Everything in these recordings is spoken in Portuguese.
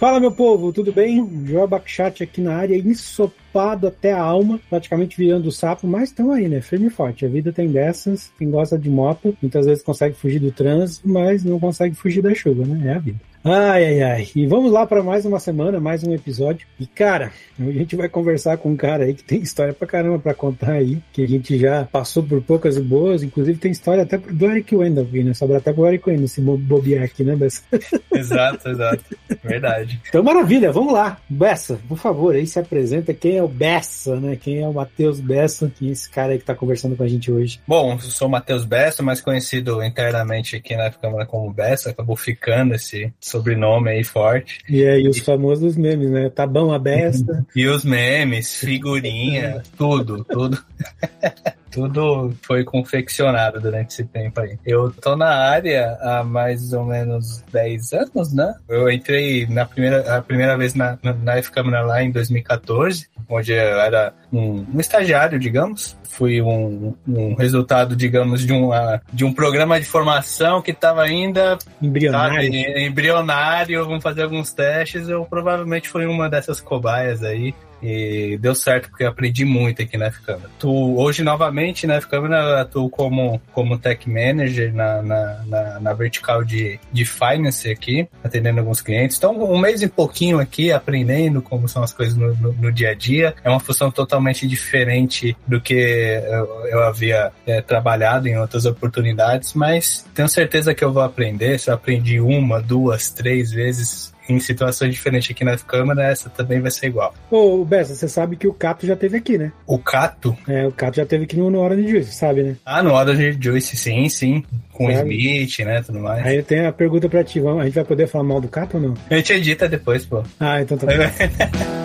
Fala, meu povo, tudo bem? João Backchat aqui na área, ensopado até a alma, praticamente virando sapo, mas estamos aí, né? Firme e forte. A vida tem dessas. Quem gosta de moto, muitas vezes consegue fugir do trânsito, mas não consegue fugir da chuva, né? É a vida. Ai, ai, ai. E vamos lá para mais uma semana, mais um episódio. E, cara, a gente vai conversar com um cara aí que tem história pra caramba pra contar aí, que a gente já passou por poucas e boas, inclusive tem história até do Eric Wendell aqui, né? Sobra até pro Eric Wendell se bobear aqui, né, Bessa? Exato, exato. Verdade. Então, maravilha, vamos lá. Bessa, por favor, aí se apresenta. Quem é o Bessa, né? Quem é o Matheus Bessa? Quem é esse cara aí que tá conversando com a gente hoje? Bom, eu sou o Matheus Bessa, mais conhecido internamente aqui na Câmara como Bessa, acabou ficando esse sobrenome aí forte. E aí os famosos memes, né? Tá bom a besta. e os memes, figurinha, tudo, tudo. tudo foi confeccionado durante esse tempo aí. Eu tô na área há mais ou menos 10 anos, né? Eu entrei na primeira, a primeira vez na, na, na F-Câmara lá em 2014, onde eu era um, um estagiário, digamos. Fui um, um, resultado, digamos, de, uma, de um programa de formação que estava ainda embrionário. Sabe, embrionário, vamos fazer alguns testes. Eu provavelmente fui uma dessas cobaias aí e deu certo porque eu aprendi muito aqui na F-Câmara. Tu, hoje, novamente, na F-Câmara, atuo como, como Tech Manager na, na, na, na, vertical de, de Finance aqui, atendendo alguns clientes. Então, um mês e pouquinho aqui, aprendendo como são as coisas no, no, no dia a dia. É uma função totalmente diferente do que eu, eu havia é, trabalhado em outras oportunidades, mas tenho certeza que eu vou aprender. Se eu aprendi uma, duas, três vezes em situações diferentes aqui na câmera, essa também vai ser igual. Ô, Bessa, você sabe que o Cato já teve aqui, né? O Cato? É, o Cato já teve aqui no, no Hora de Juice, sabe, né? Ah, no Hora de Juice, sim, sim. Com o Smith, né, tudo mais. Aí eu tenho a pergunta pra ti, a gente vai poder falar mal do Cato ou não? A gente edita depois, pô. Ah, então tá bom.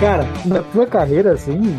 Cara, na tua carreira, assim,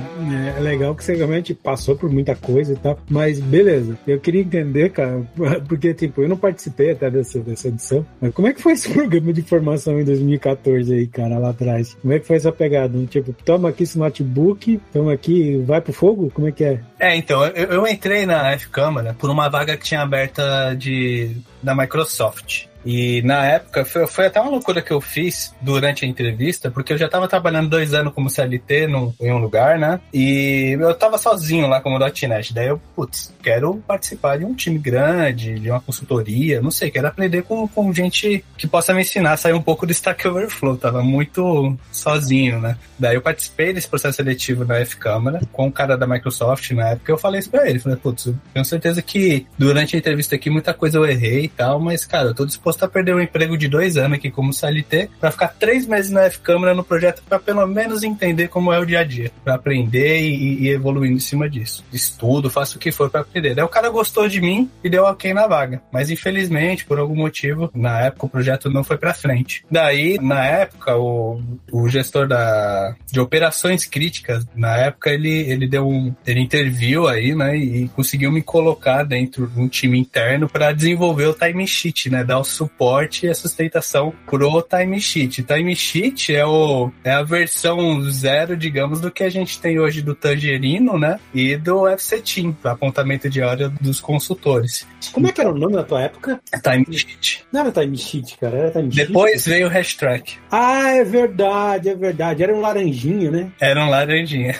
é legal que você realmente passou por muita coisa e tal, mas beleza. Eu queria entender, cara, porque, tipo, eu não participei até dessa, dessa edição, mas como é que foi esse programa de formação em 2014 aí, cara, lá atrás? Como é que foi essa pegada? Tipo, toma aqui esse notebook, toma aqui, vai pro fogo? Como é que é? É, então, eu, eu entrei na F-Câmara por uma vaga que tinha aberta de, da Microsoft. E na época, foi, foi, até uma loucura que eu fiz durante a entrevista, porque eu já estava trabalhando dois anos como CLT no, em um lugar, né? E eu estava sozinho lá como .NET. Daí eu, putz, quero participar de um time grande, de uma consultoria, não sei, quero aprender com, com gente que possa me ensinar sair um pouco do Stack Overflow. Tava muito sozinho, né? Daí eu participei desse processo seletivo na F-Câmara com o cara da Microsoft na época. Eu falei isso pra ele. Falei, putz, tenho certeza que durante a entrevista aqui muita coisa eu errei e tal, mas, cara, eu tô disposto disposto a perder um emprego de dois anos aqui como CLT para ficar três meses na F-Câmara no projeto para pelo menos entender como é o dia a dia, para aprender e, e em cima disso. Estudo, faço o que for para aprender. Daí o cara gostou de mim e deu ok na vaga, mas infelizmente, por algum motivo, na época o projeto não foi para frente. Daí, na época, o, o gestor da, de operações críticas, na época ele, ele deu um, ele interviu aí, né, e conseguiu me colocar dentro de um time interno para desenvolver o time sheet, né, dar o suporte e a sustentação pro timesheet. Timesheet é, o, é a versão zero, digamos, do que a gente tem hoje do Tangerino, né? E do FC Team, apontamento de hora dos consultores. Como é que era o nome da tua época? Timesheet. Não era Timesheet, cara, era Timesheet. Depois veio o Hashtag. Ah, é verdade, é verdade. Era um laranjinha, né? Era um laranjinha.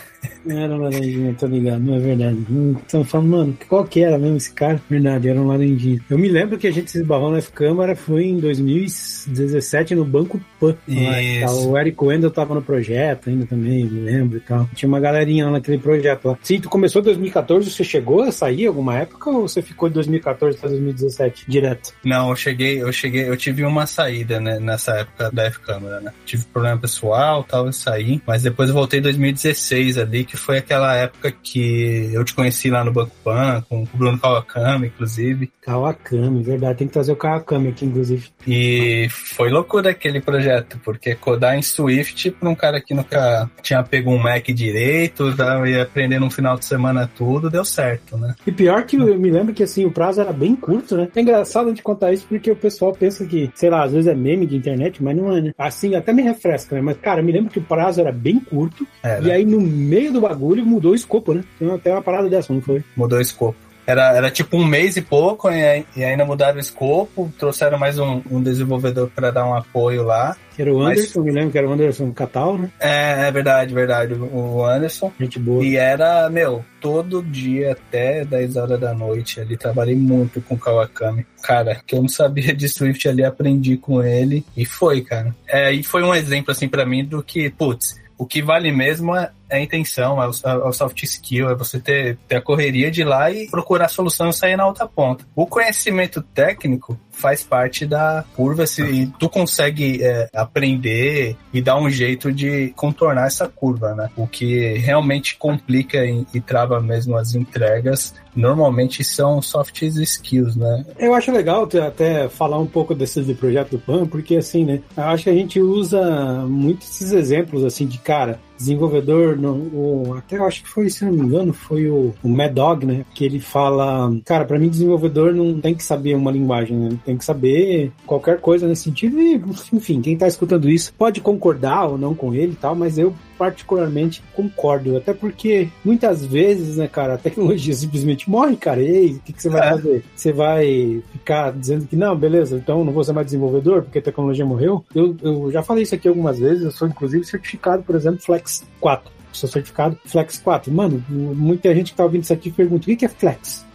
Era um laranjinha, tô ligado, não é verdade. Então falando, mano, qual que era mesmo esse cara? Verdade, era um laranjinha. Eu me lembro que a gente se esbarrou na F-Câmara foi em 2017 no Banco Pan. Isso. O Eric Wendel tava no projeto ainda também, me lembro e tal. Tinha uma galerinha lá naquele projeto lá. Sim, tu começou em 2014, você chegou a sair alguma época ou você ficou de 2014 até 2017 direto? Não, eu cheguei, eu cheguei, eu tive uma saída né, nessa época da F-Câmara, né? Tive problema pessoal, tal, eu saí, mas depois eu voltei em 2016 ali, que foi aquela época que eu te conheci lá no Banco Pan, com o Bruno Kawakami, inclusive. Kawakami, verdade. Tem que trazer o Kawakami aqui, inclusive. E foi loucura aquele projeto, porque codar em Swift para um cara que nunca tinha pego um Mac direito, ia aprender no final de semana tudo, deu certo, né? E pior que eu me lembro que assim, o prazo era bem curto, né? É engraçado gente contar isso porque o pessoal pensa que, sei lá, às vezes é meme de internet, mas não é, né? Assim, até me refresca, né? Mas, cara, me lembro que o prazo era bem curto, era. e aí no meio do bagulho mudou o escopo, né? Tem até uma parada dessa, não foi? Mudou o escopo. Era, era tipo um mês e pouco, e, e ainda mudaram o escopo, trouxeram mais um, um desenvolvedor para dar um apoio lá. Que era o Anderson, Mas, me lembro que era o Anderson Catal, né? É, é verdade, verdade. O Anderson. Gente boa. E era, meu, todo dia até 10 horas da noite ali. Trabalhei muito com o Kawakami. Cara, que eu não sabia de Swift ali, aprendi com ele. E foi, cara. É, e foi um exemplo, assim, para mim do que, putz, o que vale mesmo é, é a intenção, é o, é o, soft skill, é você ter, ter a correria de ir lá e procurar a solução e sair na outra ponta. O conhecimento técnico faz parte da curva se tu consegue é, aprender e dar um jeito de contornar essa curva, né? O que realmente complica e, e trava mesmo as entregas normalmente são soft skills, né? Eu acho legal até falar um pouco desse do projeto do PAN, porque assim, né? Acho que a gente usa muitos esses exemplos assim de cara, desenvolvedor, no, o, até eu acho que foi, se não me engano, foi o, o Mad Dog, né? Que ele fala, cara, para mim desenvolvedor não tem que saber uma linguagem, né? Tem que saber qualquer coisa nesse sentido e, enfim, quem tá escutando isso pode concordar ou não com ele e tal, mas eu particularmente concordo, até porque muitas vezes, né, cara, a tecnologia simplesmente morre, cara, e aí, o que, que você vai é. fazer? Você vai ficar dizendo que não, beleza, então não vou ser mais desenvolvedor porque a tecnologia morreu? Eu, eu já falei isso aqui algumas vezes, eu sou inclusive certificado, por exemplo, Flex 4 seu certificado Flex 4. Mano, muita gente que tá ouvindo isso aqui pergunta: o que é Flex?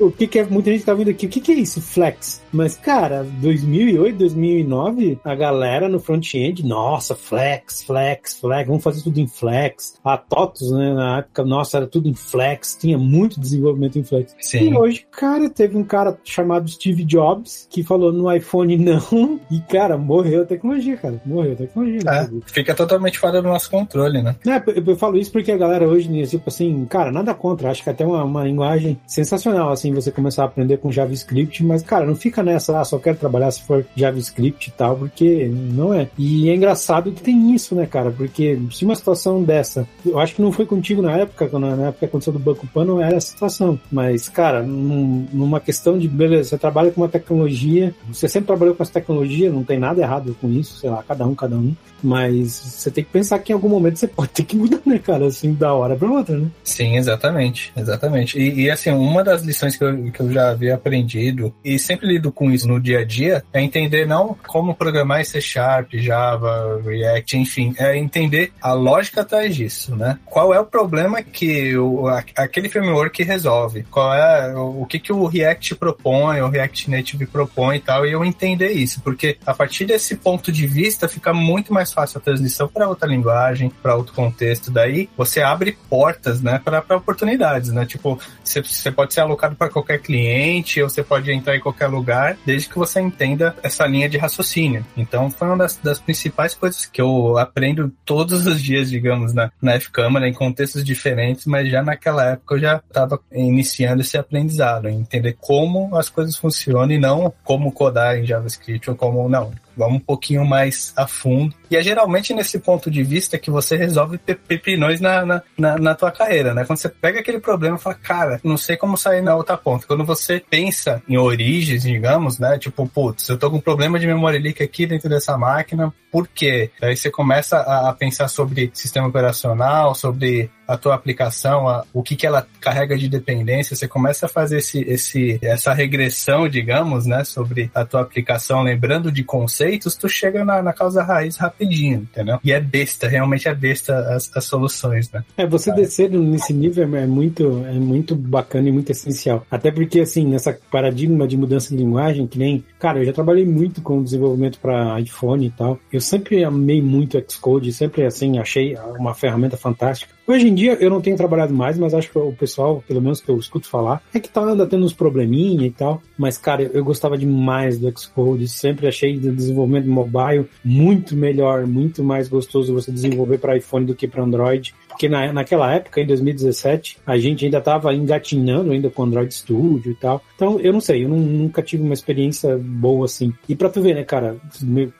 o que é. Muita gente tá ouvindo aqui: o que é isso, Flex? Mas, cara, 2008, 2009, a galera no front-end, nossa, Flex, Flex, Flex, vamos fazer tudo em Flex. A TOTOS, né, na época, nossa, era tudo em Flex, tinha muito desenvolvimento em Flex. Sim. E hoje, cara, teve um cara chamado Steve Jobs que falou no iPhone não, e, cara, morreu a tecnologia, cara. Morreu a tecnologia. É, fica totalmente fora do nosso controle, né? É, eu falo isso porque a galera hoje, tipo assim, cara, nada contra. Acho que até uma, uma linguagem sensacional, assim, você começar a aprender com JavaScript, mas, cara, não fica nessa, ah, só quero trabalhar se for JavaScript e tal, porque não é. E é engraçado que tem isso, né, cara? Porque se uma situação dessa, eu acho que não foi contigo na época, quando na época aconteceu do Banco Pan, não era a situação. Mas, cara, num, numa questão de, beleza, você trabalha com uma tecnologia, você sempre trabalhou com essa tecnologia, não tem nada errado com isso, sei lá, cada um, cada um. Mas você tem que pensar que em algum momento você pode ter que mudar, né, cara? Assim, da hora pra outra, né? Sim, exatamente. Exatamente. E, e, assim, uma das lições que eu, que eu já havia aprendido, e sempre lido com isso no dia a dia, é entender não como programar em C Sharp, Java, React, enfim, é entender a lógica atrás disso, né? Qual é o problema que o, aquele framework resolve? Qual é o, o que, que o React propõe, o React Native propõe e tal, e eu entender isso, porque a partir desse ponto de vista fica muito mais fácil a transição para outra linguagem, para outro contexto. Daí você abre portas, né, para oportunidades, né? Tipo, você pode ser alocado para qualquer cliente, ou você pode entrar em qualquer lugar, desde que você entenda essa linha de raciocínio. Então, foi uma das, das principais coisas que eu aprendo todos os dias, digamos, na, na F-Câmara, em contextos diferentes, mas já naquela época eu já estava iniciando esse aprendizado, entender como as coisas funcionam e não como codar em JavaScript ou como não vamos um pouquinho mais a fundo. E é geralmente nesse ponto de vista que você resolve pepinões na, na, na, na, tua carreira, né? Quando você pega aquele problema e fala, cara, não sei como sair na outra ponta. Quando você pensa em origens, digamos, né? Tipo, putz, eu tô com um problema de memória leak aqui dentro dessa máquina, por quê? Aí você começa a pensar sobre sistema operacional, sobre a tua aplicação, a, o que, que ela carrega de dependência, você começa a fazer esse, esse, essa regressão, digamos, né, sobre a tua aplicação, lembrando de conceitos, tu chega na, na causa raiz rapidinho, entendeu? E é besta, realmente é besta as, as soluções, né? É, você descer nesse nível é muito, é muito bacana e muito essencial. Até porque, assim, nessa paradigma de mudança de linguagem, que nem, cara, eu já trabalhei muito com desenvolvimento para iPhone e tal. Eu sempre amei muito Xcode, sempre assim achei uma ferramenta fantástica. Hoje em dia eu não tenho trabalhado mais, mas acho que o pessoal, pelo menos que eu escuto falar, é que tá ainda tendo uns probleminha e tal. Mas, cara, eu, gostava demais do Xcode, sempre achei o desenvolvimento mobile muito melhor, muito mais gostoso você desenvolver para iPhone do que para Android porque na, naquela época, em 2017, a gente ainda estava engatinhando ainda com Android Studio e tal. Então, eu não sei, eu não, nunca tive uma experiência boa assim. E para tu ver, né, cara,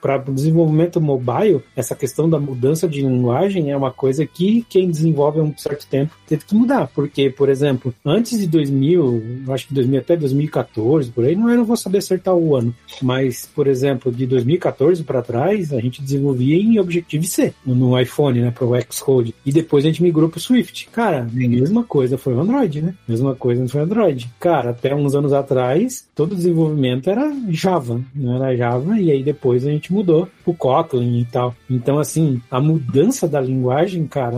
para o desenvolvimento mobile, essa questão da mudança de linguagem é uma coisa que quem desenvolve há um certo tempo teve que mudar. Porque, por exemplo, antes de 2000, eu acho que 2000 até 2014, por aí, não, eu não vou saber acertar o ano, mas, por exemplo, de 2014 para trás, a gente desenvolvia em Objective-C no, iPhone, né, para o Xcode. E depois gente migrou pro Swift. Cara, mesma coisa foi o Android, né? Mesma coisa foi o Android. Cara, até uns anos atrás, todo o desenvolvimento era Java, não era Java, e aí depois a gente mudou pro Kotlin e tal. Então, assim, a mudança da linguagem, cara,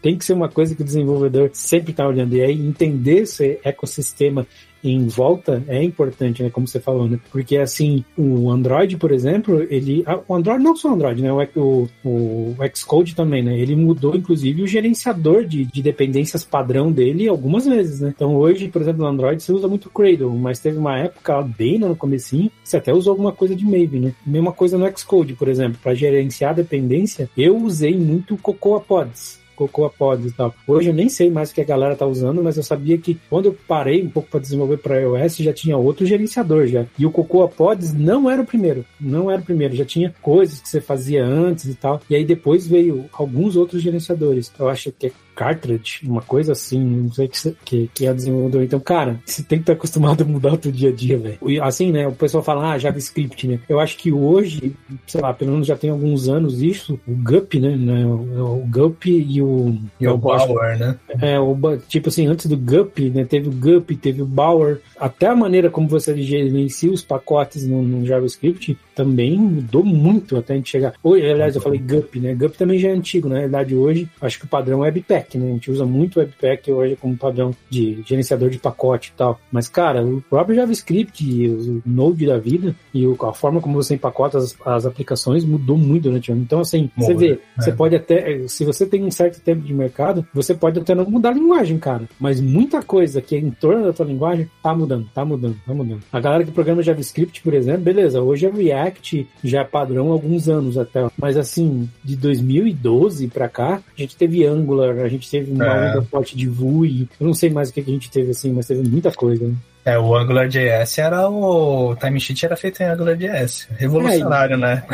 tem que ser uma coisa que o desenvolvedor sempre tá olhando. E aí entender esse ecossistema em volta é importante, né? Como você falou, né? Porque assim, o Android, por exemplo, ele. O Android, não só o Android, né? O, o, o Xcode também, né? Ele mudou, inclusive, o gerenciador de, de dependências padrão dele algumas vezes, né? Então hoje, por exemplo, no Android você usa muito Cradle, mas teve uma época bem no comecinho, você até usou alguma coisa de Maven, né? Mesma coisa no Xcode, por exemplo, para gerenciar dependência, eu usei muito Cocoa Pods Cocoa Pods e tal. Hoje eu nem sei mais o que a galera tá usando, mas eu sabia que quando eu parei um pouco para desenvolver para iOS, já tinha outro gerenciador já. E o Cocoa Pods não era o primeiro, não era o primeiro, já tinha coisas que você fazia antes e tal. E aí depois veio alguns outros gerenciadores. Eu acho que é cartridge, uma coisa assim, não sei que, que, que é desenvolvedor. Então, cara, você tem que estar acostumado a mudar o teu dia a dia, velho. Assim, né? O pessoal fala, ah, JavaScript, né? Eu acho que hoje, sei lá, pelo menos já tem alguns anos isso, o GUP, né? né o, o GUP e o. E o Bower, né? É, o, tipo assim, antes do GUP, né? Teve o GUP, teve o Bower. Até a maneira como você gerencia os pacotes no, no JavaScript também mudou muito até a gente chegar. Hoje, aliás, eu falei GUP, né? GUP também já é antigo, né? na verdade, hoje, acho que o padrão é Webpack, né? A gente usa muito Webpack hoje como padrão de gerenciador de pacote e tal. Mas, cara, o próprio JavaScript, o Node da vida e a forma como você empacota as, as aplicações mudou muito durante o ano. Então, assim, você vê, é. você pode até, se você tem um certo tempo de mercado, você pode até não mudar a linguagem, cara. Mas muita coisa que é em torno da tua linguagem tá mudando, tá mudando, tá mudando. A galera que programa JavaScript, por exemplo, beleza, hoje é React, já é padrão há alguns anos até. Mas assim, de 2012 pra cá, a gente teve Angular, a gente teve uma é. onda forte de Vue, eu não sei mais o que a gente teve assim, mas teve muita coisa, né? É, o AngularJS era o. Timesheet era feito em AngularJS. Revolucionário, é, né?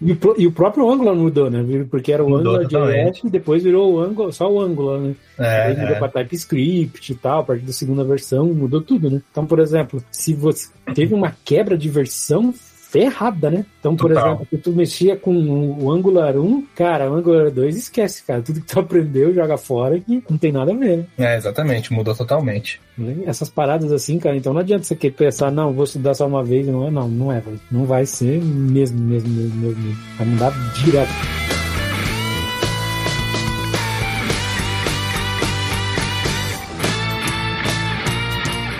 E o, e o, próprio Angular mudou, né? Porque era o AngularJS e depois virou o Angular, só o Angular, né? É, Aí mudou é. para TypeScript e tal, a partir da segunda versão mudou tudo, né? Então, por exemplo, se você teve uma quebra de versão ferrada, né? Então, por Total. exemplo, se tu mexia com o Angular 1, cara, o Angular 2 esquece, cara. Tudo que tu aprendeu, joga fora que não tem nada a ver, né? É, exatamente, mudou totalmente. Né? Essas paradas assim, cara, então não adianta você querer pensar, não, vou estudar só uma vez, não é, não, não é, velho. Não vai ser mesmo, mesmo, mesmo, mesmo. Vai mudar direto.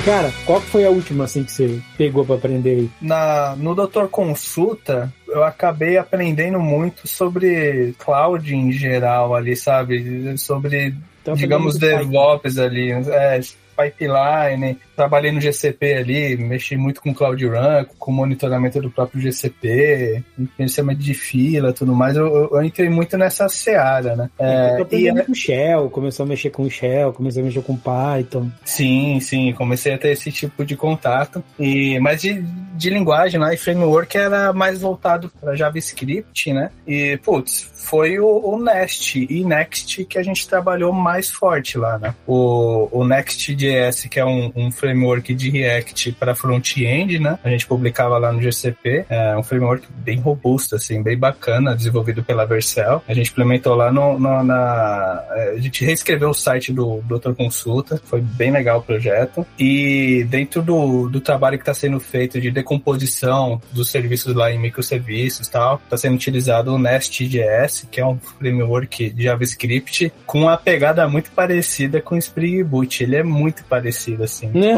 Cara, qual foi a última assim que você pegou para aprender aí? Na, no Doutor Consulta, eu acabei aprendendo muito sobre cloud em geral ali, sabe? Sobre, então, digamos, DevOps ali. É, pipeline, trabalhei no GCP ali, mexi muito com Cloud Run, com monitoramento do próprio GCP, gerenciamento de fila tudo mais. Eu, eu, entrei muito nessa seara, né? É, e com Shell, começou a mexer com Shell, começou a mexer com Python. Sim, sim, comecei a ter esse tipo de contato. E, mas de, de linguagem lá né, e framework era mais voltado para JavaScript, né? E, putz, foi o, o, Nest e Next que a gente trabalhou mais forte lá, né? O, o Next.js, que é um, um framework de React para front-end, né? A gente publicava lá no GCP. É um framework bem robusto, assim, bem bacana, desenvolvido pela Vercel. A gente implementou lá no, no na... É, a gente reescreveu o site do Doutor Consulta, foi bem legal o projeto. E dentro do, do trabalho que está sendo feito de decomposição dos serviços lá em microserviços e tal, está sendo utilizado o Nest.js, que é um framework de JavaScript com uma pegada muito parecida com o Spring Boot. Ele é muito parecido, assim. Né?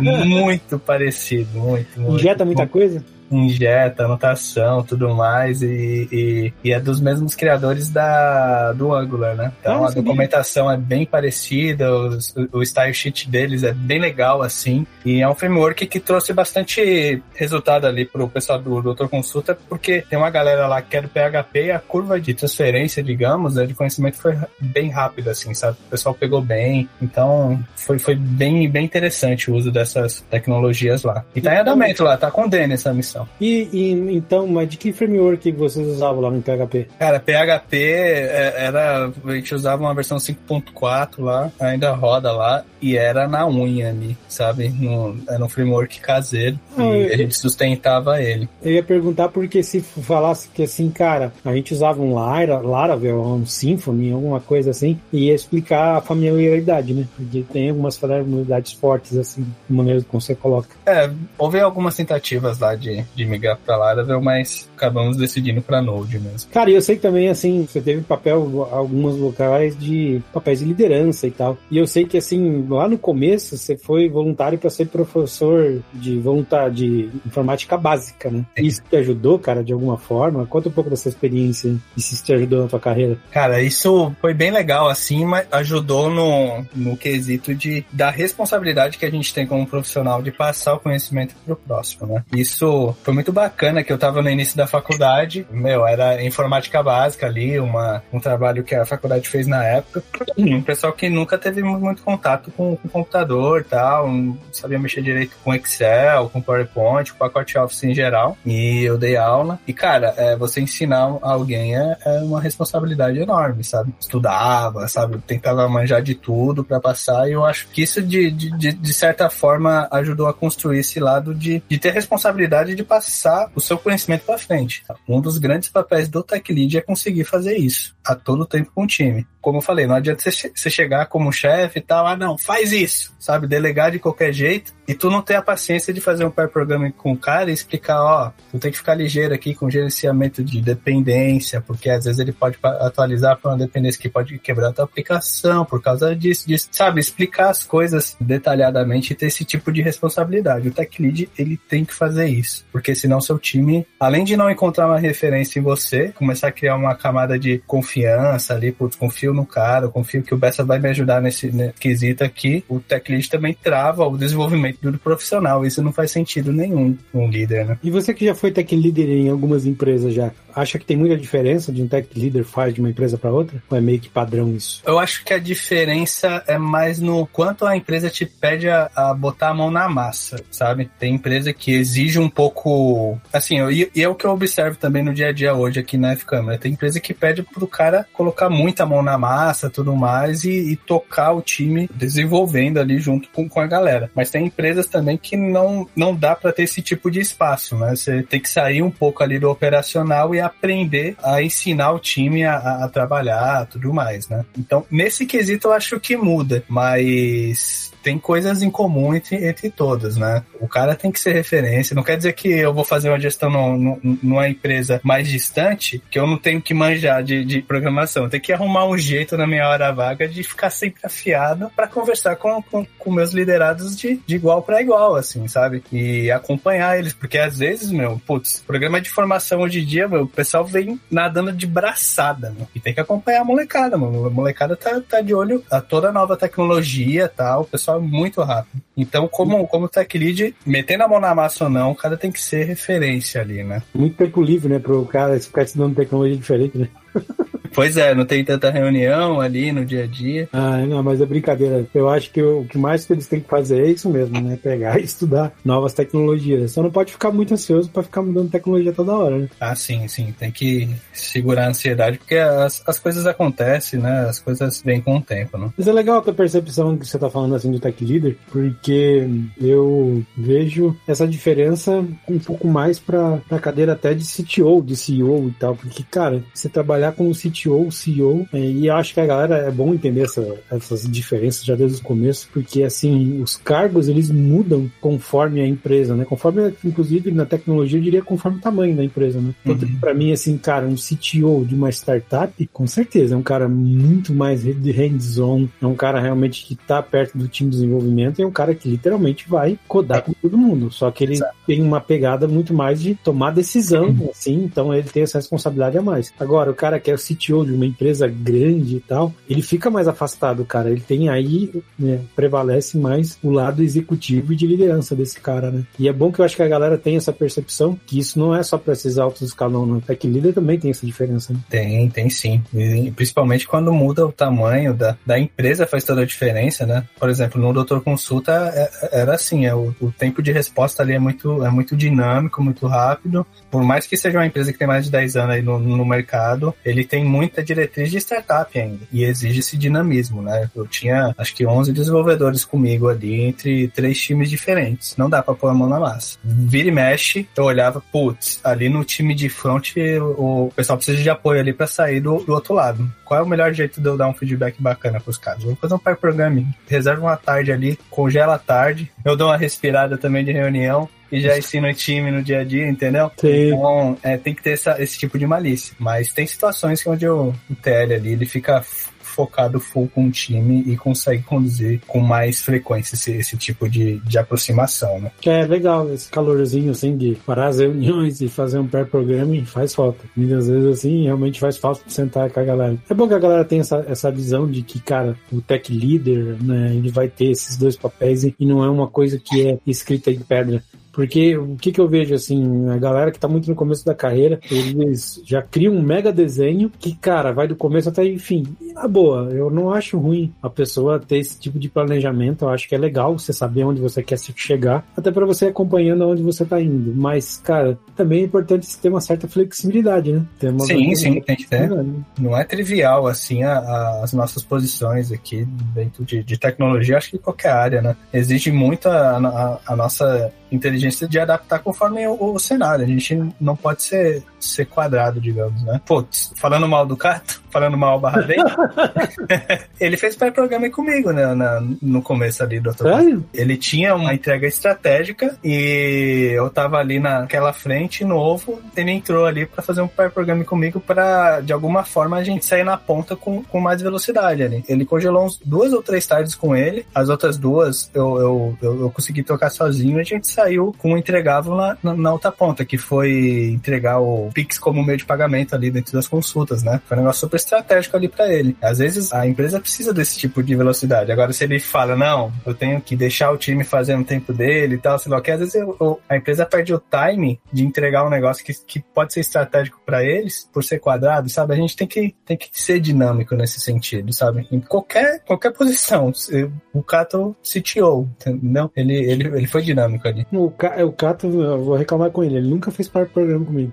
Muito parecido, muito, muito. Injeta muita coisa? Injeta, anotação, tudo mais, e, e, e, é dos mesmos criadores da, do Angular, né? Então ah, a documentação é bem parecida, os, o style sheet deles é bem legal, assim, e é um framework que trouxe bastante resultado ali pro pessoal do Doutor Consulta, porque tem uma galera lá que quer PHP e a curva de transferência, digamos, né, de conhecimento foi bem rápida, assim, sabe? O pessoal pegou bem, então foi, foi bem, bem interessante o uso dessas tecnologias lá. E tá em andamento lá, tá com o Dennis essa missão. Então. E, e, então, mas de que framework vocês usavam lá no PHP? Cara, PHP é, era. A gente usava uma versão 5.4 lá, ainda roda lá, e era na unha ali, sabe? No, era um framework caseiro ah, e eu, a gente sustentava ele. Eu ia perguntar porque se falasse que assim, cara, a gente usava um Lara, Laravel, um Symfony, alguma coisa assim, e ia explicar a familiaridade, né? Porque tem algumas familiaridades fortes, assim, de maneira como você coloca. É, houve algumas tentativas lá de, de migrar para Laravel, mas acabamos decidindo para Node mesmo. Cara, eu sei que também, assim, você teve papel, alguns locais de papéis de liderança e tal. E eu sei que, assim, lá no começo, você foi voluntário para ser professor de voluntário de informática básica, né? Sim. Isso te ajudou, cara, de alguma forma? Conta um pouco dessa experiência e se isso te ajudou na tua carreira. Cara, isso foi bem legal, assim, mas ajudou no, no quesito de da responsabilidade que a gente tem como profissional de passar o conhecimento pro próximo, né? Isso foi muito bacana que eu tava no início da faculdade, meu, era informática básica ali, uma, um trabalho que a faculdade fez na época. Um pessoal que nunca teve muito contato com, com computador tal, não sabia mexer direito com Excel, com PowerPoint, com pacote Office em geral. E eu dei aula. E, cara, é, você ensinar alguém é, é, uma responsabilidade enorme, sabe? Estudava, sabe? Tentava manjar de tudo para passar. E eu acho que isso, de, de, de certa forma, ajudou a construir esse lado de, de ter responsabilidade de passar o seu conhecimento para frente. Um dos grandes papéis do Tech Lead é conseguir fazer isso a todo tempo com o time. Como eu falei, não adianta você chegar como chefe e tal, ah, não, faz isso, sabe? Delegar de qualquer jeito e tu não ter a paciência de fazer um pair programming com o cara e explicar, ó, tu tem que ficar ligeiro aqui com gerenciamento de dependência, porque às vezes ele pode atualizar para uma dependência que pode quebrar a tua aplicação por causa disso, disso, sabe? Explicar as coisas detalhadamente e ter esse tipo de responsabilidade. O tech lead, ele tem que fazer isso, porque senão seu time, além de não encontrar uma referência em você, começar a criar uma camada de confiança ali, putz, confio no cara, confio que o Bessa vai me ajudar nesse né, quesito aqui, o tech lead também trava o desenvolvimento do profissional. Isso não faz sentido nenhum um líder, né? E você que já foi tech leader em algumas empresas já, acha que tem muita diferença de um tech leader faz de uma empresa para outra? Ou é meio que padrão isso? Eu acho que a diferença é mais no quanto a empresa te pede a, a botar a mão na massa, sabe? Tem empresa que exige um pouco. Assim, eu, e é o que eu observo também no dia a dia hoje aqui na F-Câmara. Tem empresa que pede pro cara colocar muita mão na massa tudo mais e, e tocar o time desenvolvendo ali junto com, com a galera. Mas tem empresa empresas também que não, não dá para ter esse tipo de espaço, né? Você tem que sair um pouco ali do operacional e aprender a ensinar o time a, a trabalhar, tudo mais, né? Então, nesse quesito eu acho que muda, mas tem coisas em comum entre, entre todas, né? O cara tem que ser referência. Não quer dizer que eu vou fazer uma gestão no, no, numa empresa mais distante, que eu não tenho que manjar de, de programação. Tenho que arrumar um jeito na minha hora vaga de ficar sempre afiado para conversar com, com, com, meus liderados de, de igual para igual, assim, sabe? E acompanhar eles, porque às vezes, meu, putz, programa de formação hoje em dia, meu, o pessoal vem nadando de braçada, meu, e tem que acompanhar a molecada, mano. A molecada tá, tá de olho a toda nova tecnologia tal, o pessoal muito rápido. Então, como, como tech lead, metendo a mão na massa ou não, o cara tem que ser referência ali, né? Muito tempo livre, né? Para o cara ficar estudando tecnologia diferente, né? Pois é, não tem tanta reunião ali no dia a dia. Ah, não, mas é brincadeira. Eu acho que o que mais que eles têm que fazer é isso mesmo, né? Pegar e estudar novas tecnologias. Só não pode ficar muito ansioso para ficar mudando tecnologia toda hora, né? Ah, sim, sim. Tem que segurar a ansiedade, porque as, as coisas acontecem, né? As coisas vêm com o tempo, né? Mas é legal a tua percepção que você tá falando assim do tech leader, porque eu vejo essa diferença um pouco mais para a cadeira até de CTO, de CEO e tal, porque, cara, você trabalhar com o CTO CTO, CEO, é, e acho que a galera é bom entender essa, essas diferenças já desde o começo, porque assim, os cargos eles mudam conforme a empresa, né? Conforme, inclusive, na tecnologia, eu diria conforme o tamanho da empresa, né? Então, uhum. para mim, assim, cara, um CTO de uma startup, com certeza, é um cara muito mais de hands-on, é um cara realmente que tá perto do time de desenvolvimento, e é um cara que literalmente vai codar com todo mundo, só que ele Exato. tem uma pegada muito mais de tomar decisão, uhum. assim, então ele tem essa responsabilidade a mais. Agora, o cara que é o CTO CTO de uma empresa grande e tal, ele fica mais afastado, cara. Ele tem aí, né, prevalece mais o lado executivo e de liderança desse cara, né? E é bom que eu acho que a galera tem essa percepção que isso não é só para esses altos escalão, no Tech Leader também tem essa diferença, né? Tem, tem sim. E, principalmente quando muda o tamanho da, da empresa faz toda a diferença, né? Por exemplo, no Doutor Consulta é, era assim, é, o, o tempo de resposta ali é muito, é muito dinâmico, muito rápido. Por mais que seja uma empresa que tem mais de 10 anos aí no, no mercado, ele tem muita diretriz de startup ainda e exige esse dinamismo, né? Eu tinha acho que 11 desenvolvedores comigo ali entre três times diferentes. Não dá para pôr a mão na massa. Vira e mexe, eu olhava, putz, ali no time de front o pessoal precisa de apoio ali para sair do, do outro lado. Qual é o melhor jeito de eu dar um feedback bacana pros caras? Vou fazer um pair programming. Reserva uma tarde ali, congela a tarde. Eu dou uma respirada também de reunião e já ensina o time no dia a dia, entendeu? Sim. Então, é, tem que ter essa, esse tipo de malícia. Mas tem situações onde o, o TL ali, ele fica focado full com o time e consegue conduzir com mais frequência esse, esse tipo de, de aproximação, né? É legal esse calorzinho, assim, de parar as reuniões e fazer um pair programming faz falta. Muitas vezes, assim, realmente faz falta sentar com a galera. É bom que a galera tenha essa, essa visão de que, cara, o tech leader, né, ele vai ter esses dois papéis e não é uma coisa que é escrita em pedra. Porque o que, que eu vejo assim, a galera que tá muito no começo da carreira, eles já criam um mega desenho que, cara, vai do começo até o fim. E na boa, eu não acho ruim a pessoa ter esse tipo de planejamento. Eu acho que é legal você saber onde você quer chegar, até para você acompanhando aonde você tá indo. Mas, cara, também é importante ter uma certa flexibilidade, né? Ter uma sim, sim, tem que ter. Não é trivial, assim, a, a, as nossas posições aqui dentro de, de, tecnologia, acho que qualquer área, né? Exige muito a, a nossa inteligência de adaptar conforme o, o, cenário. A gente não pode ser, ser quadrado, digamos, né? Putz, falando mal do Cato, falando mal barra dele, ele fez pré-programa comigo, né? Na, no começo ali do Sério? Ele tinha uma entrega estratégica e eu tava ali naquela frente novo, ele entrou ali para fazer um pré-programa comigo para de alguma forma a gente sair na ponta com, com mais velocidade ali. Ele congelou uns duas ou três tardes com ele, as outras duas eu, eu, eu, eu consegui tocar sozinho e a gente saiu com o entregável na, na, na, outra ponta, que foi entregar o Pix como meio de pagamento ali dentro das consultas, né? Foi um negócio super estratégico ali para ele. Às vezes a empresa precisa desse tipo de velocidade. Agora, se ele fala, não, eu tenho que deixar o time fazer no tempo dele e tal, sei lá, que às vezes eu, a empresa perde o time de entregar um negócio que, que pode ser estratégico para eles, por ser quadrado, sabe? A gente tem que, tem que ser dinâmico nesse sentido, sabe? Em qualquer, qualquer posição. O Cato CTO, entendeu? Ele, ele, ele foi dinâmico ali. O, o Cato, eu vou reclamar com ele, ele nunca fez parte do programa comigo.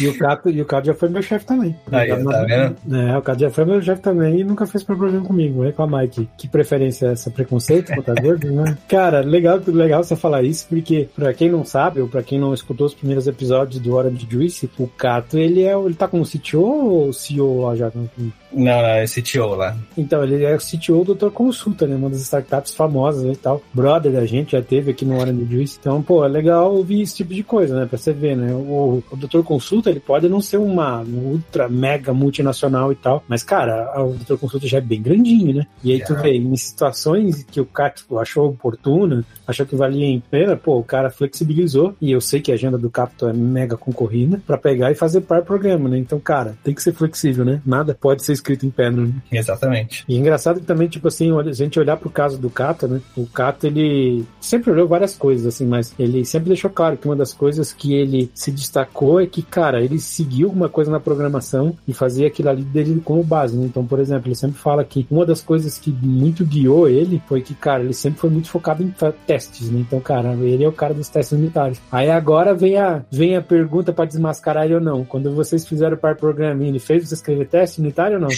E o Cato, e o Cato já foi meu chefe também. Aí, tá vendo? É, o Cato já foi meu chefe também e nunca fez problema comigo. Vou reclamar aqui. Que preferência é essa? Preconceito contra gordo, né? Cara, legal, legal você falar isso, porque pra quem não sabe, ou pra quem não escutou os primeiros episódios do Hora de Juice, o Cato, ele é ele tá como CTO ou CEO lá já? Não, não, é CTO lá. Então, ele é o CTO do Dr. Consulta, né? Uma das startups famosas e tal. Brother da gente, já teve aqui no Hora de Juice. Então, pô, é legal ouvir esse tipo de coisa, né? Pra você ver, né? O, o Dr. Consulta, ele pode não ser uma ultra mega multinacional e tal, mas, cara, o Dr. Consulta já é bem grandinho, né? E aí tu vê, em situações que o Cato achou oportuna, achou que valia em pena, pô, o cara flexibilizou, e eu sei que a agenda do Capto é mega concorrida, para pegar e fazer par programa, né? Então, cara, tem que ser flexível, né? Nada pode ser escrito em pedra, né? Exatamente. E é engraçado que também, tipo assim, a gente olhar pro caso do Cato, né? O Cato, ele sempre olhou várias coisas, assim, mas ele sempre deixou claro que uma das coisas que ele se destacou é que, cara, ele seguiu alguma coisa na programação e fazia aquilo ali dele como base, né? Então, por exemplo, ele sempre fala que uma das coisas que muito guiou ele foi que, cara, ele sempre foi muito focado em testes, né? Então, cara, ele é o cara dos testes unitários. Aí agora vem a, vem a pergunta para desmascarar ele ou não. Quando vocês fizeram o par programming, ele fez você escrever teste unitário ou não?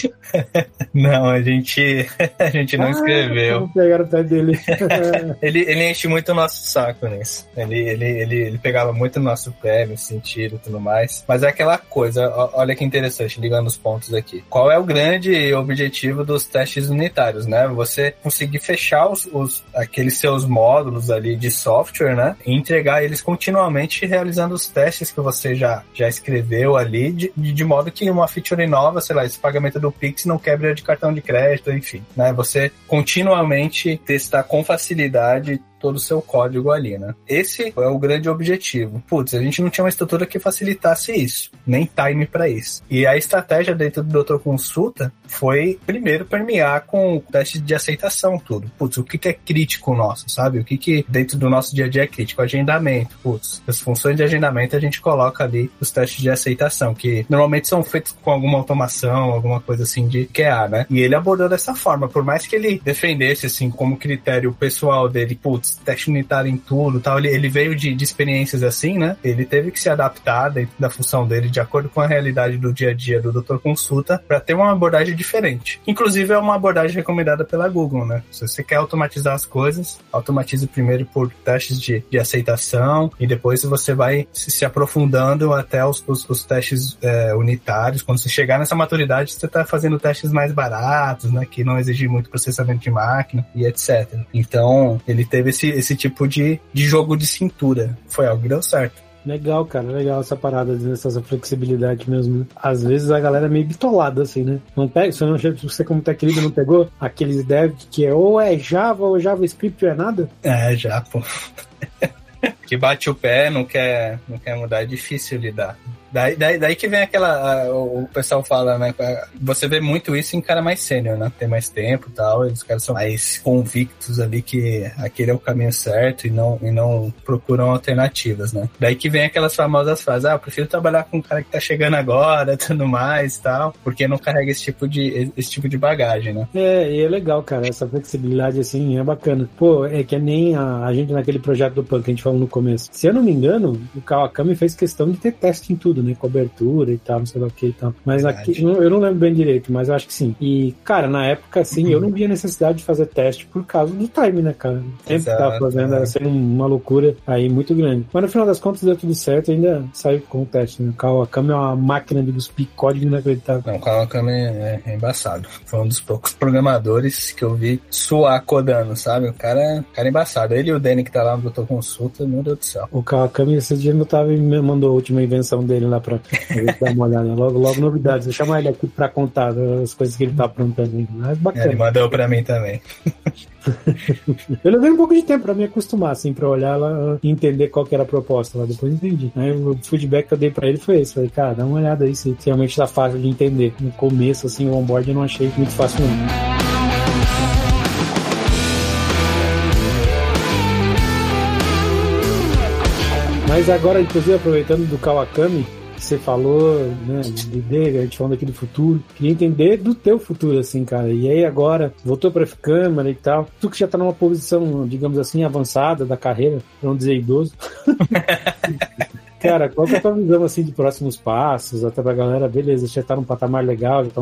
não, a gente, a gente não ah, escreveu. Pegaram o pé dele. ele, ele enche muito o nosso saco nisso. Ele, ele, ele, ele pegava muito o nosso pé nesse sentido e tudo mais. Mas é aquela coisa, olha que interessante, ligando os pontos aqui. Qual é o grande objetivo dos testes unitários, né? Você conseguir fechar os, os aqueles seus módulos ali de software, né? E entregar eles continuamente realizando os testes que você já, já escreveu ali, de, de modo que uma feature nova, sei lá, esse pagamento do Pix não quebra de cartão de crédito, enfim, né? Você continuamente testar com facilidade todo o seu código ali, né? Esse é o grande objetivo. Putz, a gente não tinha uma estrutura que facilitasse isso, nem time para isso. E a estratégia dentro do Doutor Consulta foi, primeiro, permear com testes de aceitação tudo. Putz, o que, que é crítico nosso, sabe? O que, que dentro do nosso dia a dia é crítico? Agendamento. Putz, as funções de agendamento a gente coloca ali os testes de aceitação, que normalmente são feitos com alguma automação, alguma coisa assim de QA, né? E ele abordou dessa forma, por mais que ele defendesse, assim, como critério pessoal dele, putz, teste unitário em tudo tal, ele, ele veio de, de experiências assim, né? Ele teve que se adaptar dentro da função dele de acordo com a realidade do dia a dia do Dr. Consulta para ter uma abordagem diferente. Inclusive, é uma abordagem recomendada pela Google, né? Se você quer automatizar as coisas, automatize primeiro por testes de, de aceitação e depois você vai se, se aprofundando até os, os, os testes é, unitários. Quando você chegar nessa maturidade, você está fazendo testes mais baratos, né? Que não exigem muito processamento de máquina e etc. Então, ele teve esse, esse tipo de, de jogo de cintura. Foi algo que deu certo. Legal, cara, legal essa parada dessa flexibilidade mesmo. Né? Às vezes a galera é meio bitolada, assim, né? Não pega, você, não, você como tech lead não pegou aqueles dev que é ou é Java ou JavaScript ou é nada? É, já, pô. que bate o pé, não quer, não quer mudar, é difícil lidar. Daí, daí, daí que vem aquela. A, o pessoal fala, né? Você vê muito isso em cara mais sênior, né? Tem mais tempo e tal. E os caras são mais convictos ali que aquele é o caminho certo e não, e não procuram alternativas, né? Daí que vem aquelas famosas frases: ah, eu prefiro trabalhar com um cara que tá chegando agora, tudo mais tal, porque não carrega esse tipo de, esse tipo de bagagem, né? É, e é legal, cara. Essa flexibilidade assim é bacana. Pô, é que nem a, a gente naquele projeto do Punk que a gente falou no começo. Se eu não me engano, o Kawakami fez questão de ter teste em tudo né? Cobertura e tal, não sei lá o que e tal. Mas Verdade. aqui, eu não lembro bem direito, mas eu acho que sim. E, cara, na época, assim, eu não via necessidade de fazer teste por causa do time, né, cara? Sempre Exato, tava fazendo, era sendo uma loucura aí muito grande. Mas no final das contas deu tudo certo ainda saiu com o teste, né? O Kawakami é uma máquina de cuspir código inacreditável. Não, o Kawakami é, é embaçado. Foi um dos poucos programadores que eu vi suar codando, sabe? O cara, o cara é embaçado. Ele e o Danny que tá lá no Doutor Consulta, meu Deus do céu. O Kawakami, esse dia não tava e me mandou a última invenção dele lá pra, dar uma olhada. Logo, logo novidades. Vou chamar ele aqui pra contar as coisas que ele tá aprontando. Mas bacana. Ele mandou pra mim também. eu levei um pouco de tempo pra me acostumar, assim, pra olhar lá e entender qual que era a proposta lá. Depois entendi. Aí o feedback que eu dei pra ele foi esse. Falei, cara, dá uma olhada aí se realmente tá fácil de entender. No começo, assim, o onboard eu não achei muito fácil não. Mas agora, inclusive, aproveitando do Kawakami, que você falou, né, de dele, a gente falando aqui do futuro, queria entender do teu futuro, assim, cara. E aí agora, voltou pra câmera e tal, tu que já tá numa posição, digamos assim, avançada da carreira, pra não dizer idoso. Cara, qual que é a tua visão assim de próximos passos? Até pra galera, beleza, já tá num patamar legal, já tá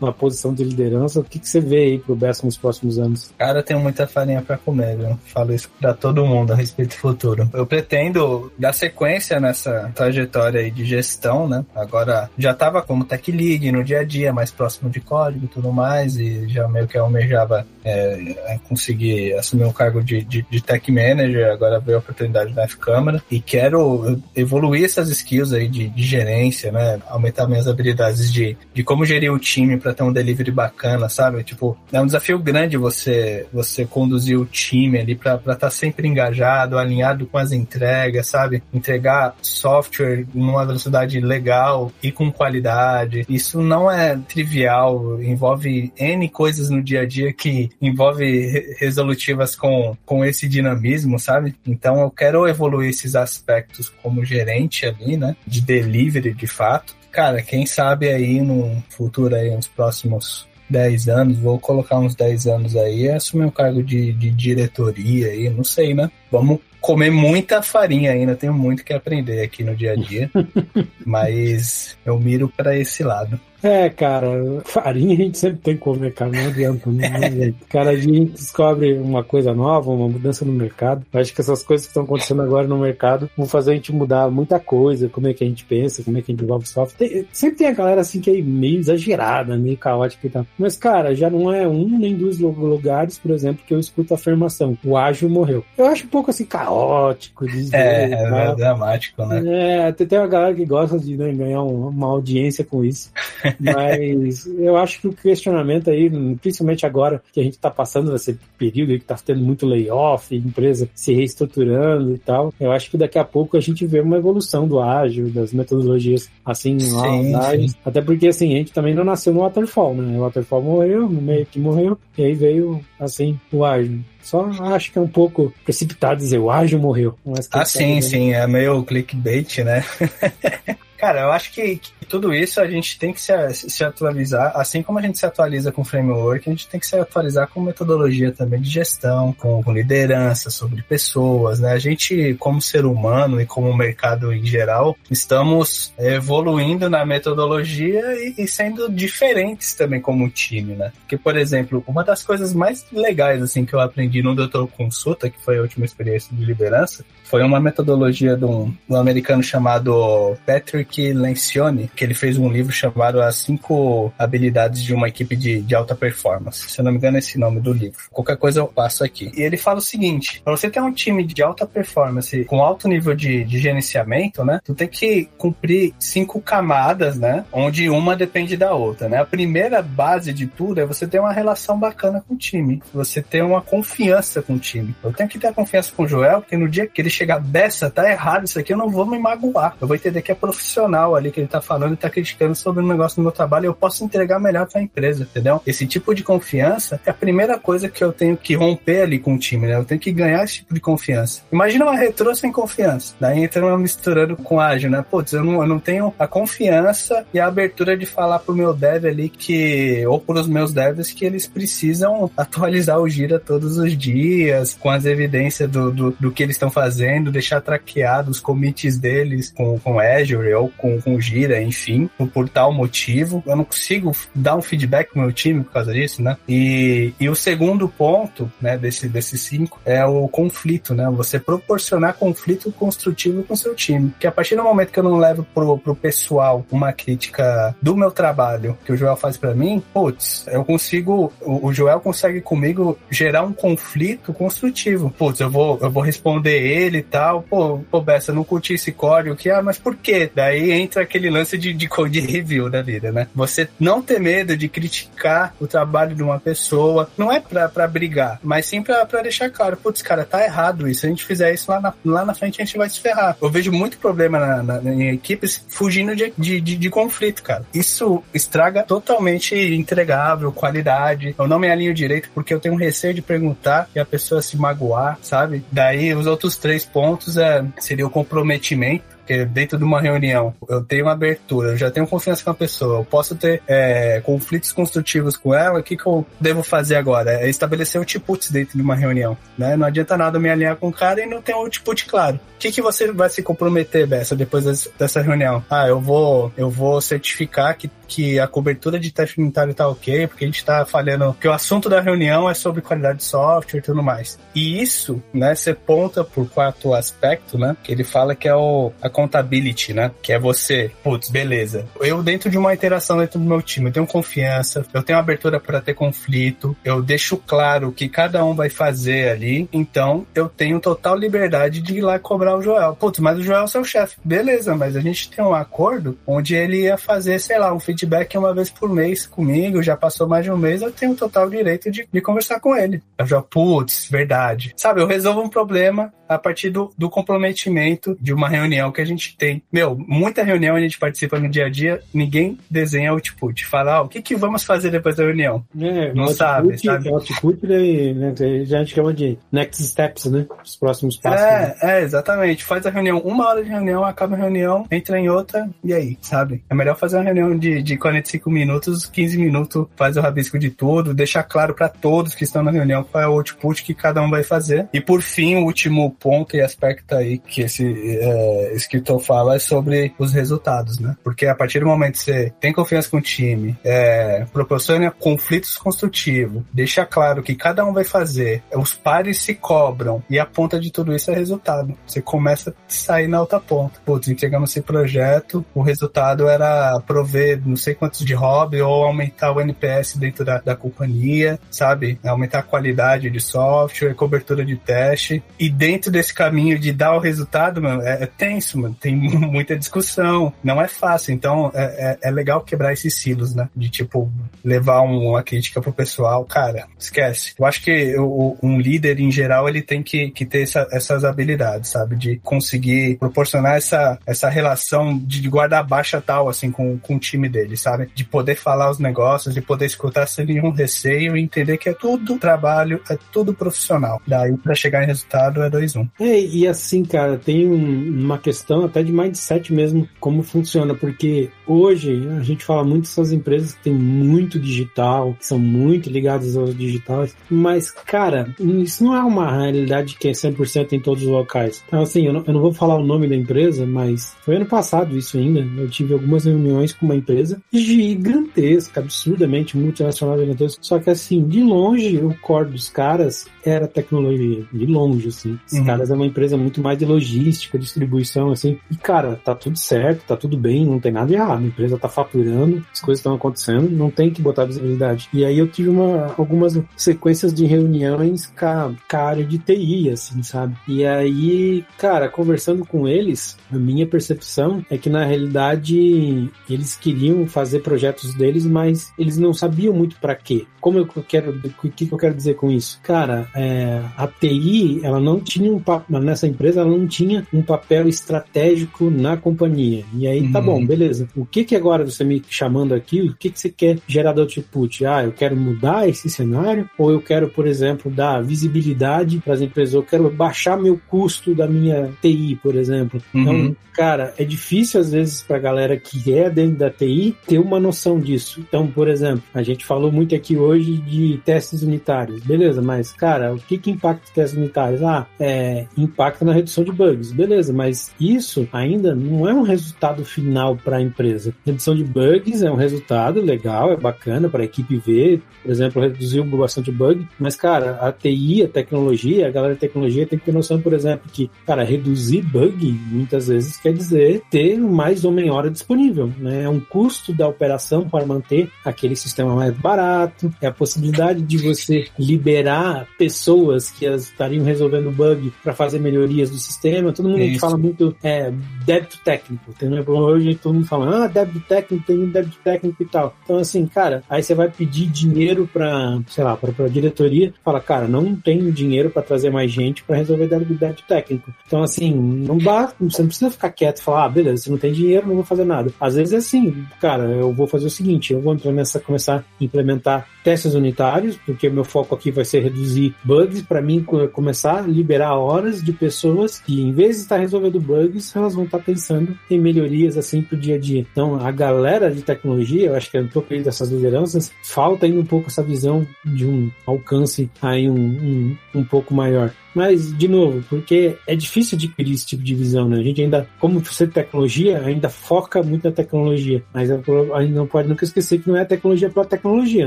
numa posição de liderança. O que, que você vê aí pro Bessa nos próximos anos? Cara, eu tenho muita farinha pra comer, viu? Falo isso pra todo mundo a respeito do futuro. Eu pretendo dar sequência nessa trajetória aí de gestão, né? Agora, já tava como tech lead no dia a dia, mais próximo de código e tudo mais, e já meio que almejava é, conseguir assumir um cargo de, de, de tech manager. Agora veio a oportunidade da F-Câmara e quero evoluir evoluir essas skills aí de, de gerência, né? Aumentar minhas habilidades de, de como gerir o time para ter um delivery bacana, sabe? Tipo, é um desafio grande você você conduzir o time ali para estar tá sempre engajado, alinhado com as entregas, sabe? Entregar software numa velocidade legal e com qualidade. Isso não é trivial, envolve N coisas no dia a dia que envolve resolutivas com, com esse dinamismo, sabe? Então eu quero evoluir esses aspectos como gerente diferente ali, né? De delivery, de fato. Cara, quem sabe aí no futuro aí, nos próximos 10 anos, vou colocar uns 10 anos aí, assumir um cargo de, de diretoria aí, não sei, né? Vamos comer muita farinha ainda, tenho muito que aprender aqui no dia a dia, mas eu miro para esse lado. É, cara, farinha a gente sempre tem que comer, cara, não adianta. Não adianta. Cara, a gente descobre uma coisa nova, uma mudança no mercado. Eu acho que essas coisas que estão acontecendo agora no mercado vão fazer a gente mudar muita coisa, como é que a gente pensa, como é que a gente desenvolve software. Tem, sempre tem a galera assim que é meio exagerada, meio caótica e tal. Mas, cara, já não é um nem dois lugares, por exemplo, que eu escuto a afirmação: o ágil morreu. Eu acho um pouco assim caótico, dizer, é, é, dramático, né? É, tem uma galera que gosta de né, ganhar uma audiência com isso. Mas eu acho que o questionamento aí, principalmente agora que a gente está passando esse período que está tendo muito layoff, empresa se reestruturando e tal, eu acho que daqui a pouco a gente vê uma evolução do ágil, das metodologias assim, sim, lá, sim. até porque assim, a gente também não nasceu no Waterfall, né? O Waterfall morreu, no meio que morreu, e aí veio assim o ágil. Só acho que é um pouco precipitado dizer o ágil morreu. Ah, sim, sim, é meio clickbait, né? Cara, eu acho que, que, tudo isso a gente tem que se, se atualizar, assim como a gente se atualiza com framework, a gente tem que se atualizar com metodologia também de gestão, com, com liderança, sobre pessoas, né? A gente, como ser humano e como mercado em geral, estamos evoluindo na metodologia e, e sendo diferentes também como time, né? Porque, por exemplo, uma das coisas mais legais, assim, que eu aprendi no Doutor Consulta, que foi a última experiência de liderança, foi uma metodologia de um, um americano chamado Patrick Lencioni, que ele fez um livro chamado As Cinco Habilidades de uma Equipe de, de Alta Performance. Se eu não me engano, é esse nome do livro. Qualquer coisa eu passo aqui. E ele fala o seguinte: para você ter um time de alta performance com alto nível de, de gerenciamento, né? Tu tem que cumprir cinco camadas, né? Onde uma depende da outra, né? A primeira base de tudo é você ter uma relação bacana com o time. Você ter uma confiança com o time. Eu tenho que ter confiança com o Joel, porque no dia que ele chegar dessa, tá errado isso aqui, eu não vou me magoar. Eu vou entender que é profissional ali que ele tá falando e tá criticando sobre um negócio do meu trabalho eu posso entregar melhor pra empresa, entendeu? Esse tipo de confiança é a primeira coisa que eu tenho que romper ali com o time, né? Eu tenho que ganhar esse tipo de confiança. Imagina uma retrô sem confiança. Daí entra uma misturando com ágil, né? Putz, eu não, eu não tenho a confiança e a abertura de falar pro meu dev ali que, ou pros meus devs que eles precisam atualizar o Gira todos os dias, com as evidências do, do, do que eles estão fazendo deixar traqueado os commits deles com, com Azure ou com, com Gira, enfim, por, por, tal motivo. Eu não consigo dar um feedback pro meu time por causa disso, né? E, e o segundo ponto, né, desse, desses cinco é o conflito, né? Você proporcionar conflito construtivo com seu time. Que a partir do momento que eu não levo pro, pro pessoal uma crítica do meu trabalho que o Joel faz para mim, putz, eu consigo, o, o Joel consegue comigo gerar um conflito construtivo. Putz, eu vou, eu vou responder ele e tal. Pô, pô, Bessa, não curti esse código que, ah, mas por quê? Daí entra aquele lance de, de code review da vida, né? Você não ter medo de criticar o trabalho de uma pessoa, não é pra, pra brigar, mas sim pra, pra deixar claro, putz, cara, tá errado isso. Se a gente fizer isso lá na, lá na frente, a gente vai se ferrar. Eu vejo muito problema na, na, em equipes fugindo de, de, de, de conflito, cara. Isso estraga totalmente entregável, qualidade. Eu não me alinho direito porque eu tenho receio de perguntar e a pessoa se magoar, sabe? Daí os outros três pontos é, seria o comprometimento porque dentro de uma reunião eu tenho uma abertura, eu já tenho confiança com a pessoa, eu posso ter é, conflitos construtivos com ela, o que, que eu devo fazer agora? É estabelecer outputs dentro de uma reunião, né? Não adianta nada me alinhar com o cara e não ter um output claro. O que, que você vai se comprometer, Bessa, depois dessa reunião? Ah, eu vou, eu vou certificar que, que a cobertura de teste unitário tá ok, porque a gente tá falhando, que o assunto da reunião é sobre qualidade de software e tudo mais. E isso, né, você ponta por quatro aspectos, né, que ele fala que é o, a accountability, né? Que é você, putz, beleza. Eu, dentro de uma interação dentro do meu time, eu tenho confiança, eu tenho abertura para ter conflito, eu deixo claro o que cada um vai fazer ali, então eu tenho total liberdade de ir lá cobrar o Joel. Putz, mas o Joel é o seu chefe. Beleza, mas a gente tem um acordo onde ele ia fazer, sei lá, um feedback uma vez por mês comigo, já passou mais de um mês, eu tenho total direito de, de conversar com ele. Eu já, putz, verdade. Sabe, eu resolvo um problema a partir do, do comprometimento de uma reunião que a gente tem. Meu, muita reunião a gente participa no dia a dia, ninguém desenha output. Fala, ah, o que, que vamos fazer depois da reunião? É, não sabe, sabe? Output, daí, né, a gente chama de next steps, né? Os próximos passos. É, né? é, exatamente. Faz a reunião, uma hora de reunião, acaba a reunião, entra em outra, e aí, sabe? É melhor fazer uma reunião de, de 45 minutos, 15 minutos, faz o rabisco de tudo, deixar claro para todos que estão na reunião qual é o output que cada um vai fazer. E por fim, o último ponto e aspecto aí que esse é, escritor fala é sobre os resultados, né? Porque a partir do momento que você tem confiança com o time, é, proporciona conflitos construtivos, deixa claro que cada um vai fazer, os pares se cobram e a ponta de tudo isso é resultado. Você começa a sair na outra ponta. Putz, entregamos esse projeto, o resultado era prover não sei quantos de hobby ou aumentar o NPS dentro da, da companhia, sabe? Aumentar a qualidade de software, cobertura de teste. E dentro desse caminho de dar o resultado, mano, é, é tenso, Tem muita discussão, não é fácil. Então é, é, é legal quebrar esses silos, né? De tipo, levar uma crítica pro pessoal, cara, esquece. Eu acho que o, um líder em geral ele tem que, que ter essa, essas habilidades, sabe? De conseguir proporcionar essa, essa relação de guardar baixa tal, assim, com, com o time dele, sabe? De poder falar os negócios, de poder escutar sem nenhum receio e entender que é tudo trabalho, é tudo profissional. Daí, para chegar em resultado, é 2-1. Um. É, e assim, cara, tem um, uma questão até de mindset mesmo, como funciona, porque hoje a gente fala muito dessas empresas que tem muito digital, que são muito ligadas aos digitais, mas, cara, isso não é uma realidade que é 100% em todos os locais. Então, assim, eu não, eu não vou falar o nome da empresa, mas foi ano passado isso ainda, eu tive algumas reuniões com uma empresa gigantesca, absurdamente multinacional gigantesca, só que assim, de longe, o core dos caras era tecnologia, de longe, assim. Os uhum. caras é uma empresa muito mais de logística, distribuição, assim. E, cara, tá tudo certo, tá tudo bem, não tem nada errado. A empresa tá faturando, as coisas estão acontecendo, não tem que botar visibilidade. E aí eu tive uma, algumas sequências de reuniões com a, com a área de TI, assim, sabe? E aí, cara, conversando com eles, a minha percepção é que na realidade eles queriam fazer projetos deles, mas eles não sabiam muito para quê. Como eu quero, o que eu quero dizer com isso? Cara, é, a TI, ela não tinha um nessa empresa, ela não tinha um papel estratégico na companhia. E aí, tá uhum. tá bom, beleza. O que que agora você me chamando aqui, o que que você quer gerar do output? Ah, eu quero mudar esse cenário ou eu quero, por exemplo, dar visibilidade para as empresas, eu quero baixar meu custo da minha TI, por exemplo. Então, uhum. Então, cara, é difícil às vezes para a galera que é dentro da TI ter uma noção disso. Então, por exemplo, a gente falou muito aqui hoje de testes unitários. Beleza, mas, cara, o que que impacta os testes unitários? Ah, é, impacta na redução de bugs. Beleza, mas isso ainda não é um resultado final para a empresa. Redução de bugs é um resultado legal, é bacana para a equipe ver, por exemplo, reduziu bastante bug, mas, cara, a TI, a tecnologia, a galera de tecnologia tem que ter noção, por exemplo, que, cara, reduzir bug muitas vezes quer dizer ter mais homem-hora disponível, né? É um custo da operação para manter aquele sistema mais barato, é a possibilidade de você liberar pessoas que estariam resolvendo bug para fazer melhorias do sistema. Todo mundo fala muito é, débito técnico. Tem, hoje todo mundo fala, ah, débito técnico, tem débito técnico e tal. Então, assim, cara, aí você vai pedir dinheiro para, sei lá, para a diretoria, fala, cara, não tenho dinheiro para trazer mais gente para resolver débito, débito técnico. Então, assim, não dá, você não precisa ficar quieto e falar, ah, beleza, se não tem dinheiro, não vou fazer nada. Às vezes é assim, cara, eu vou fazer o seguinte, eu vou nessa, começar a implementar testes unitários, porque meu foco aqui vai ser reduzir bugs, para mim começar a liberar horas de pessoas que, em vez de estar resolvendo bugs, elas vão estar pensando em melhorias assim pro dia a dia. Então, a galera de tecnologia, eu acho que é um pouco dessas lideranças, falta ainda um pouco essa visão de um alcance aí um, um, um pouco maior. Mas, de novo, porque é difícil adquirir esse tipo de visão, né? A gente ainda, como você tecnologia, ainda foca muito na tecnologia. Mas a gente não pode nunca esquecer que não é tecnologia pela tecnologia,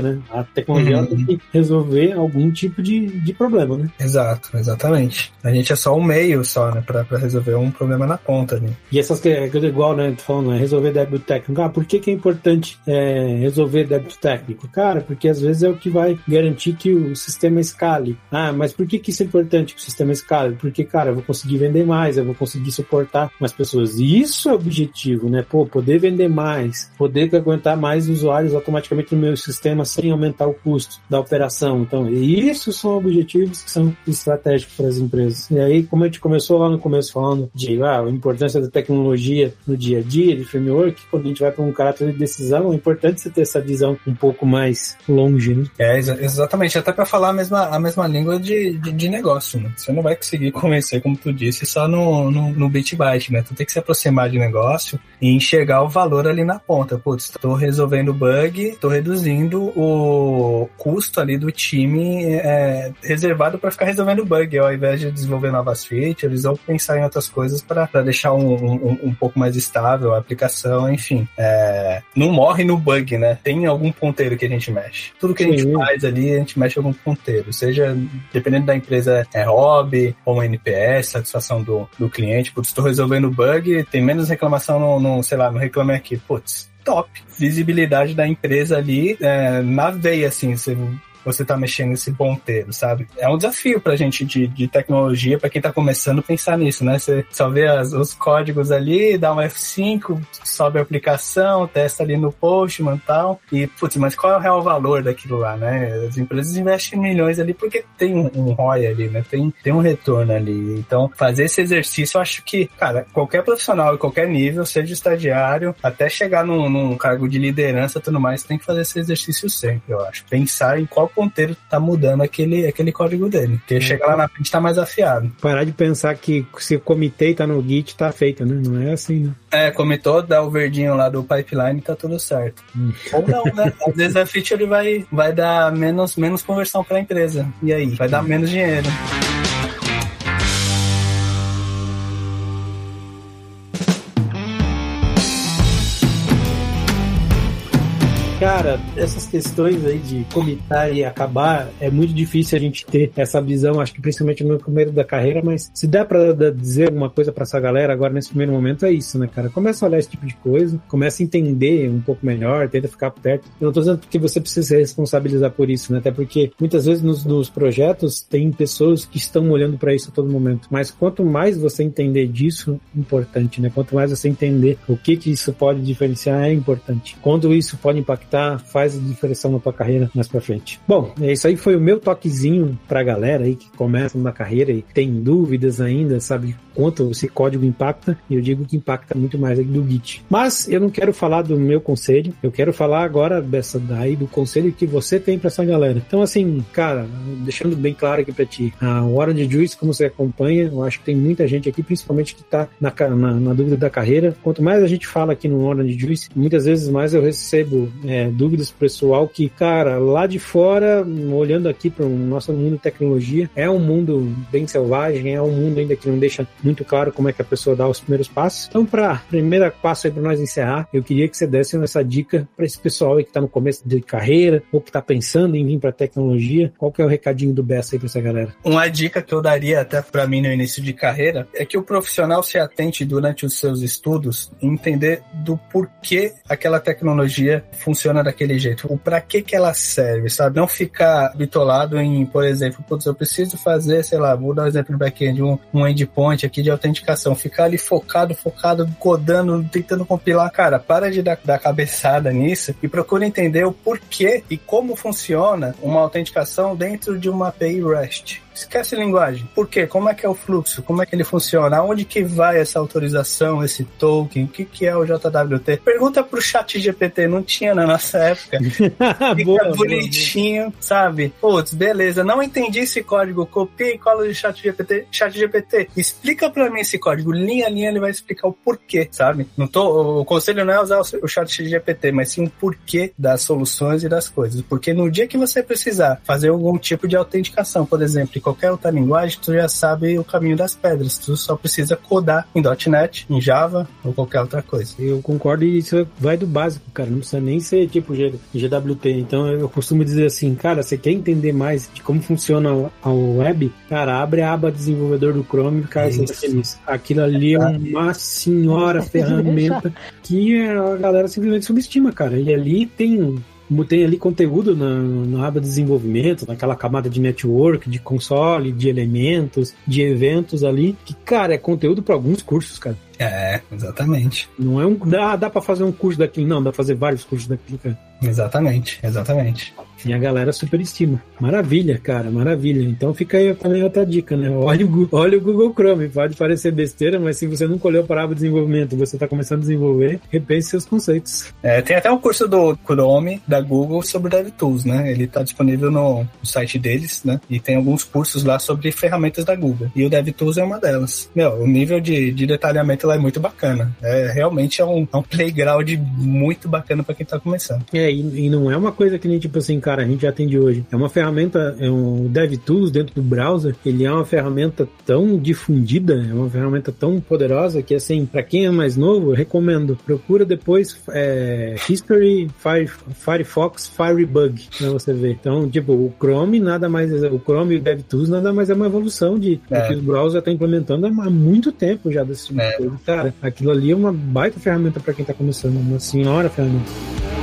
né? A tecnologia uhum. tem que resolver algum tipo de, de problema, né? Exato, exatamente. A gente é só um meio só, né? Pra, pra resolver um problema na ponta, né? E essas que é igual, né? Tô falando, né? resolver débito técnico. Ah, por que, que é importante é, resolver débito técnico? Cara, porque às vezes é o que vai garantir que o sistema escale. Ah, mas por que, que isso é importante? Que o sistema escale, porque, cara, eu vou conseguir vender mais, eu vou conseguir suportar mais pessoas. E isso é o objetivo, né? Pô, poder vender mais, poder aguentar mais usuários automaticamente no meu sistema sem aumentar o custo da operação. Então, isso são objetivos que são estratégicos para as empresas. E aí, como a gente começou lá no começo falando de ah, a importância da tecnologia no dia a dia, de framework, quando a gente vai para um caráter de decisão, é importante você ter essa visão um pouco mais longe, né? É, exatamente. Até para falar a mesma, a mesma língua de, de, de negócio, né? Você não vai conseguir convencer, como tu disse, só no, no, no bit byte, né? Tu tem que se aproximar de negócio e enxergar o valor ali na ponta. Putz, tô resolvendo bug, tô reduzindo o custo ali do time é, reservado para ficar resolvendo bug, ao invés de desenvolver novas features, eles vão pensar em outras coisas para deixar um, um, um, pouco mais estável a aplicação, enfim. É, não morre no bug, né? Tem algum ponteiro que a gente mexe. Tudo que a gente Sim. faz ali, a gente mexe algum ponteiro. Seja, dependendo da empresa, é hobby, ou um NPS, satisfação do, do cliente. Putz, estou resolvendo bug, tem menos reclamação no, no sei lá, no Reclame Aqui. Putz, top. Visibilidade da empresa ali é, na veia, assim. Você você tá mexendo nesse ponteiro, sabe? É um desafio pra gente de, de tecnologia, pra quem tá começando pensar nisso, né? Você só vê as, os códigos ali, dá um F5, sobe a aplicação, testa ali no Postman e tal, e, putz, mas qual é o real valor daquilo lá, né? As empresas investem milhões ali porque tem um, um ROI ali, né? Tem, tem um retorno ali. Então, fazer esse exercício, eu acho que, cara, qualquer profissional, qualquer nível, seja estagiário, até chegar num, num cargo de liderança e tudo mais, tem que fazer esse exercício sempre, eu acho. Pensar em qual ponteiro tá mudando aquele, aquele código dele. Porque é. chegar lá na frente tá mais afiado. Parar de pensar que se o comitê tá no Git, tá feito, né? Não é assim, né? É, comitou, dá o verdinho lá do pipeline tá tudo certo. Hum. Ou não, né? Às vezes a feature vai, vai dar menos, menos conversão pra empresa. E aí? Vai dar menos dinheiro. Cara, essas questões aí de comitar e acabar, é muito difícil a gente ter essa visão, acho que principalmente no começo da carreira, mas se der pra dizer alguma coisa para essa galera agora nesse primeiro momento, é isso, né, cara? Começa a olhar esse tipo de coisa, começa a entender um pouco melhor, tenta ficar perto. Eu não tô dizendo que você precisa se responsabilizar por isso, né? Até porque muitas vezes nos, nos projetos tem pessoas que estão olhando para isso a todo momento. Mas quanto mais você entender disso, importante, né? Quanto mais você entender o que que isso pode diferenciar, é importante. Quando isso pode impactar tá, faz a diferença na tua carreira mais pra frente. Bom, é isso aí foi o meu toquezinho pra galera aí que começa na carreira e tem dúvidas ainda, sabe quanto esse código impacta, e eu digo que impacta muito mais do Git. Mas eu não quero falar do meu conselho, eu quero falar agora dessa daí do conselho que você tem para essa galera. Então assim, cara, deixando bem claro aqui para ti, a Orange Juice, como você acompanha, eu acho que tem muita gente aqui, principalmente que tá na, na, na dúvida da carreira. Quanto mais a gente fala aqui no Orange Juice, muitas vezes mais eu recebo é, dúvidas pessoal que, cara, lá de fora, olhando aqui para o nosso mundo de tecnologia, é um mundo bem selvagem, é um mundo ainda que não deixa muito claro como é que a pessoa dá os primeiros passos. Então, para primeiro passo aí para nós encerrar, eu queria que você desse essa dica para esse pessoal aí que está no começo de carreira ou que está pensando em vir para tecnologia. Qual que é o recadinho do Bessa aí para essa galera? Uma dica que eu daria até para mim no início de carreira é que o profissional se atente durante os seus estudos entender do porquê aquela tecnologia funciona funciona daquele jeito, o para que que ela serve, sabe? Não ficar bitolado em, por exemplo, putz, eu preciso fazer, sei lá, vou dar um exemplo no back-end, um, um endpoint aqui de autenticação, ficar ali focado, focado, codando, tentando compilar, cara, para de dar, dar cabeçada nisso e procura entender o porquê e como funciona uma autenticação dentro de uma API REST. Esquece linguagem. Por quê? Como é que é o fluxo? Como é que ele funciona? Aonde que vai essa autorização, esse token? O que, que é o JWT? Pergunta pro chat GPT, não tinha na nossa época. Fica boa, bonitinho, boa. sabe? Putz, beleza, não entendi esse código, copia e cola de chat GPT. Chat GPT, explica pra mim esse código, linha a linha ele vai explicar o porquê, sabe? Não tô, o conselho não é usar o chat GPT, mas sim o porquê das soluções e das coisas. Porque no dia que você precisar fazer algum tipo de autenticação, por exemplo, qualquer outra linguagem, tu já sabe o caminho das pedras. Tu só precisa codar em .NET, em Java ou qualquer outra coisa. Eu concordo e isso vai do básico, cara. Não precisa nem ser tipo GWT. Então eu costumo dizer assim, cara, você quer entender mais de como funciona a web? Cara, abre a aba desenvolvedor do Chrome e cara, você tá feliz. Aquilo ali é uma senhora ferramenta que a galera simplesmente subestima, cara. E ali tem tem ali conteúdo na, na aba de desenvolvimento, naquela camada de network, de console, de elementos, de eventos ali, que, cara, é conteúdo para alguns cursos, cara. É, exatamente. Não é um. Dá, dá para fazer um curso daquilo, não, dá pra fazer vários cursos daquilo, cara. Exatamente, exatamente. E a galera superestima. Maravilha, cara, maravilha. Então fica aí também outra dica, né? Olha o, olha o Google Chrome. Pode parecer besteira, mas se você nunca olhou para a desenvolvimento, você está começando a desenvolver, repense seus conceitos. É, tem até um curso do Chrome da Google sobre DevTools, né? Ele está disponível no, no, site deles, né? E tem alguns cursos lá sobre ferramentas da Google. E o DevTools é uma delas. Meu, o nível de, de detalhamento lá é muito bacana. É realmente é um, é um playground muito bacana para quem está começando. É, e, e não é uma coisa que nem tipo assim, cara, a gente já atende hoje. É uma ferramenta, é um DevTools dentro do browser, ele é uma ferramenta tão difundida, é uma ferramenta tão poderosa que, assim, para quem é mais novo, eu recomendo. Procura depois é, History Fire, Firefox Firebug pra você ver. Então, tipo, o Chrome nada mais, o Chrome e o DevTools nada mais é uma evolução de é. que os browsers estão implementando há muito tempo já desse tipo é. de coisa. Cara, aquilo ali é uma baita ferramenta para quem tá começando, uma senhora ferramenta.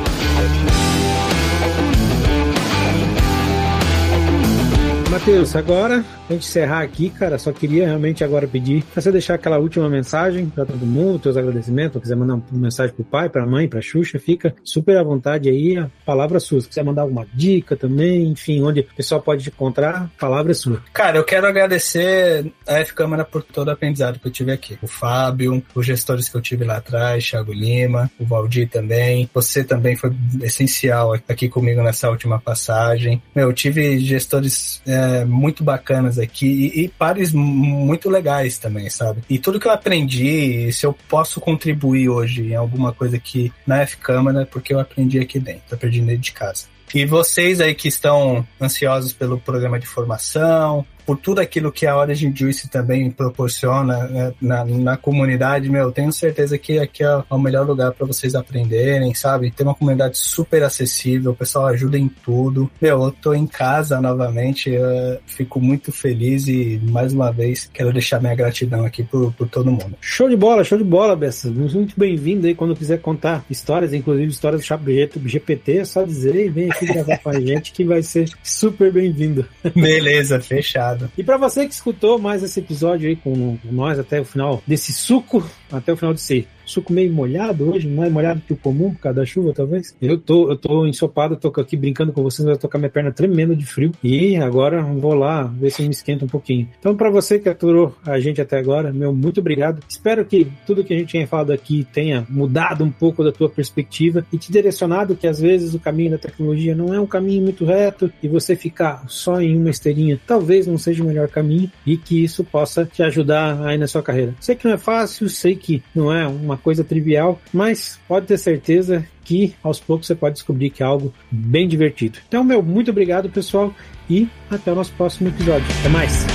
Matheus, agora, pra gente encerrar aqui, cara, só queria realmente agora pedir pra você deixar aquela última mensagem pra todo mundo, teus agradecimentos, quiser mandar uma mensagem pro pai, pra mãe, pra Xuxa, fica super à vontade aí, a palavra é sua. Se quiser mandar alguma dica também, enfim, onde o pessoal pode te encontrar, palavra é sua. Cara, eu quero agradecer a F-Câmara por todo o aprendizado que eu tive aqui. O Fábio, os gestores que eu tive lá atrás, Thiago Lima, o Valdir também. Você também foi essencial aqui comigo nessa última passagem. Meu, eu tive gestores é, muito bacanas aqui e, e pares muito legais também, sabe? E tudo que eu aprendi, se eu posso contribuir hoje em alguma coisa aqui na F-Câmara, porque eu aprendi aqui dentro, aprendi dentro de casa. E vocês aí que estão ansiosos pelo programa de formação, por tudo aquilo que a Origin Juice também proporciona né, na, na comunidade, meu, tenho certeza que aqui é o melhor lugar para vocês aprenderem, sabe? Tem uma comunidade super acessível, o pessoal ajuda em tudo. Meu, eu tô em casa novamente, eu fico muito feliz e mais uma vez quero deixar minha gratidão aqui por, por todo mundo. Show de bola, show de bola, Bessa. Muito bem-vindo aí quando quiser contar histórias, inclusive histórias do Chabrieto GPT, é só dizer e vem aqui gravar com a gente que vai ser super bem-vindo. Beleza, fechado. E para você que escutou mais esse episódio aí com, nós até o final desse suco, até o final desse suco meio molhado hoje, mais molhado que o comum por causa da chuva, talvez. Eu tô, eu tô ensopado, tô aqui brincando com vocês, vai tocar minha perna tremenda de frio. E agora vou lá ver se me esquenta um pouquinho. Então, para você que aturou a gente até agora, meu muito obrigado. Espero que tudo que a gente tenha falado aqui tenha mudado um pouco da tua perspectiva e te direcionado que às vezes o caminho da tecnologia não é um caminho muito reto e você ficar só em uma esteirinha talvez não seja o melhor caminho e que isso possa te ajudar aí na sua carreira. Sei que não é fácil, sei que não é uma coisa trivial, mas pode ter certeza que aos poucos você pode descobrir que é algo bem divertido. Então, meu, muito obrigado, pessoal, e até o nosso próximo episódio. Até mais!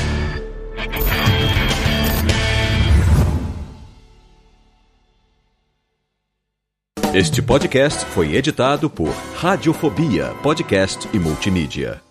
Este podcast foi editado por Radiofobia, podcast e multimídia.